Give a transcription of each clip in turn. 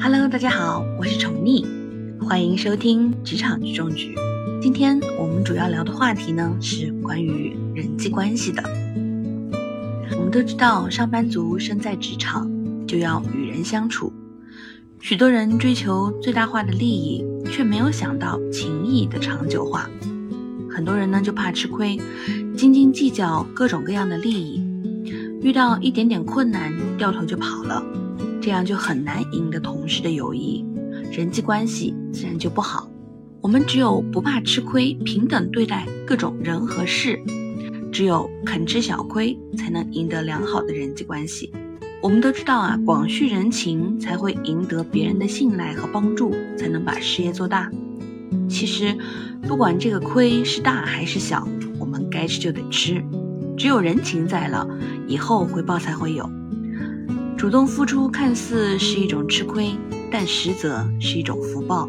Hello，大家好，我是宠溺，欢迎收听职场局中局。今天我们主要聊的话题呢是关于人际关系的。我们都知道，上班族身在职场就要与人相处，许多人追求最大化的利益，却没有想到情谊的长久化。很多人呢就怕吃亏，斤斤计较各种各样的利益，遇到一点点困难掉头就跑了，这样就很难赢得同事的友谊，人际关系自然就不好。我们只有不怕吃亏，平等对待各种人和事，只有肯吃小亏，才能赢得良好的人际关系。我们都知道啊，广蓄人情才会赢得别人的信赖和帮助，才能把事业做大。其实，不管这个亏是大还是小，我们该吃就得吃。只有人情在了，以后回报才会有。主动付出看似是一种吃亏，但实则是一种福报。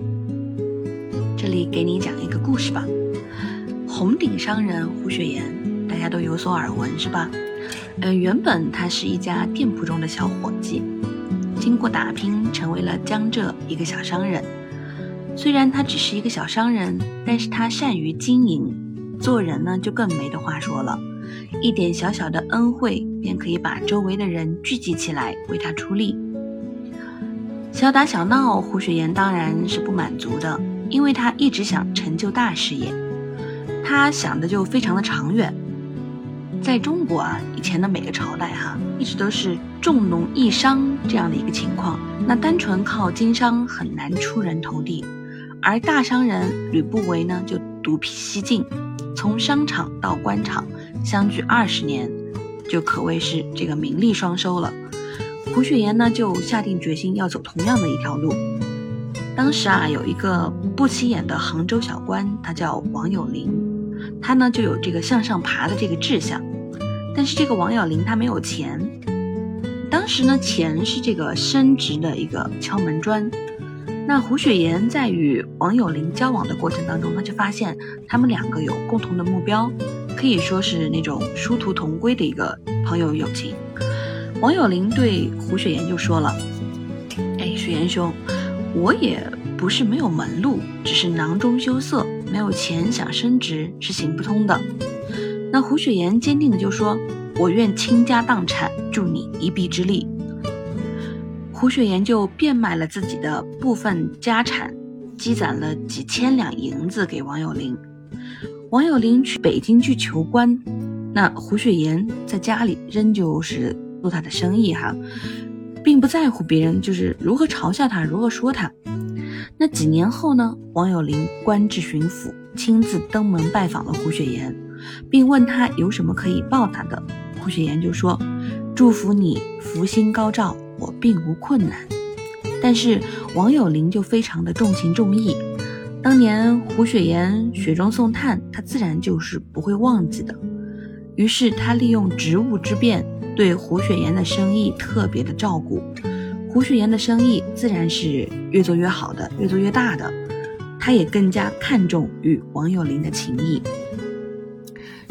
这里给你讲一个故事吧。红顶商人胡雪岩，大家都有所耳闻是吧？呃，原本他是一家店铺中的小伙计，经过打拼，成为了江浙一个小商人。虽然他只是一个小商人，但是他善于经营，做人呢就更没得话说了。一点小小的恩惠，便可以把周围的人聚集起来为他出力。小打小闹，胡雪岩当然是不满足的，因为他一直想成就大事业。他想的就非常的长远。在中国啊，以前的每个朝代哈，一直都是重农抑商这样的一个情况，那单纯靠经商很难出人头地。而大商人吕不韦呢，就独辟蹊径，从商场到官场相距二十年，就可谓是这个名利双收了。胡雪岩呢，就下定决心要走同样的一条路。当时啊，有一个不起眼的杭州小官，他叫王有龄，他呢就有这个向上爬的这个志向，但是这个王有龄他没有钱。当时呢，钱是这个升职的一个敲门砖。那胡雪岩在与王有龄交往的过程当中，他就发现他们两个有共同的目标，可以说是那种殊途同归的一个朋友友情。王有龄对胡雪岩就说了：“哎，雪岩兄，我也不是没有门路，只是囊中羞涩，没有钱想升职是行不通的。”那胡雪岩坚定的就说：“我愿倾家荡产助你一臂之力。”胡雪岩就变卖了自己的部分家产，积攒了几千两银子给王有龄。王有龄去北京去求官，那胡雪岩在家里仍旧是做他的生意哈，并不在乎别人就是如何嘲笑他，如何说他。那几年后呢，王有龄官至巡抚，亲自登门拜访了胡雪岩，并问他有什么可以报答的。胡雪岩就说：“祝福你福星高照。”我并无困难，但是王有龄就非常的重情重义。当年胡雪岩雪中送炭，他自然就是不会忘记的。于是他利用职务之便，对胡雪岩的生意特别的照顾。胡雪岩的生意自然是越做越好的，越做越大的。他也更加看重与王有龄的情谊。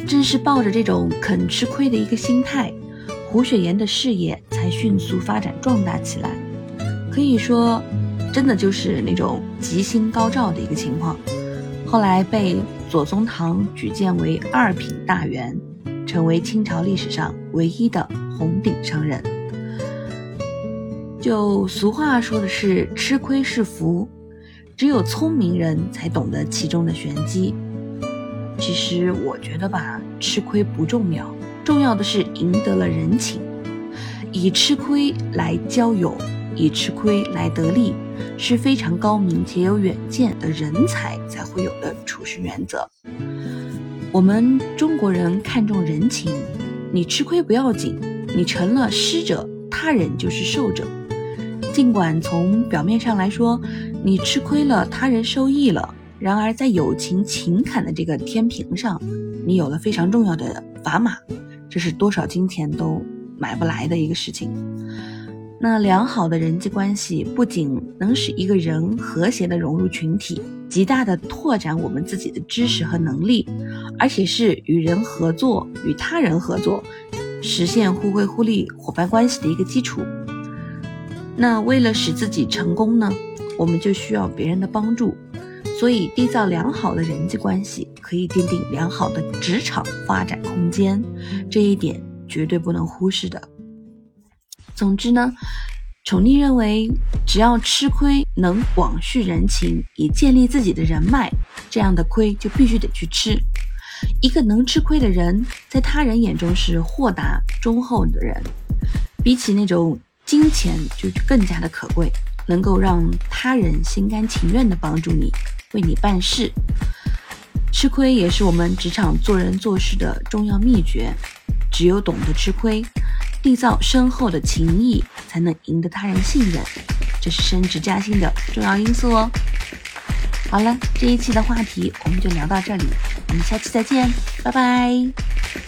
正是抱着这种肯吃亏的一个心态。胡雪岩的事业才迅速发展壮大起来，可以说，真的就是那种吉星高照的一个情况。后来被左宗棠举荐为二品大员，成为清朝历史上唯一的红顶商人。就俗话说的是“吃亏是福”，只有聪明人才懂得其中的玄机。其实我觉得吧，吃亏不重要。重要的是赢得了人情，以吃亏来交友，以吃亏来得利，是非常高明且有远见的人才才会有的处事原则。我们中国人看重人情，你吃亏不要紧，你成了施者，他人就是受者。尽管从表面上来说，你吃亏了，他人受益了，然而在友情情感的这个天平上，你有了非常重要的砝码。这是多少金钱都买不来的一个事情。那良好的人际关系不仅能使一个人和谐的融入群体，极大的拓展我们自己的知识和能力，而且是与人合作、与他人合作，实现互惠互利伙伴关系的一个基础。那为了使自己成功呢，我们就需要别人的帮助。所以，缔造良好的人际关系，可以奠定良好的职场发展空间，这一点绝对不能忽视的。总之呢，宠溺认为，只要吃亏能广蓄人情，以建立自己的人脉，这样的亏就必须得去吃。一个能吃亏的人，在他人眼中是豁达忠厚的人，比起那种金钱就更加的可贵，能够让他人心甘情愿的帮助你。为你办事，吃亏也是我们职场做人做事的重要秘诀。只有懂得吃亏，缔造深厚的情谊，才能赢得他人信任，这是升职加薪的重要因素哦。好了，这一期的话题我们就聊到这里，我们下期再见，拜拜。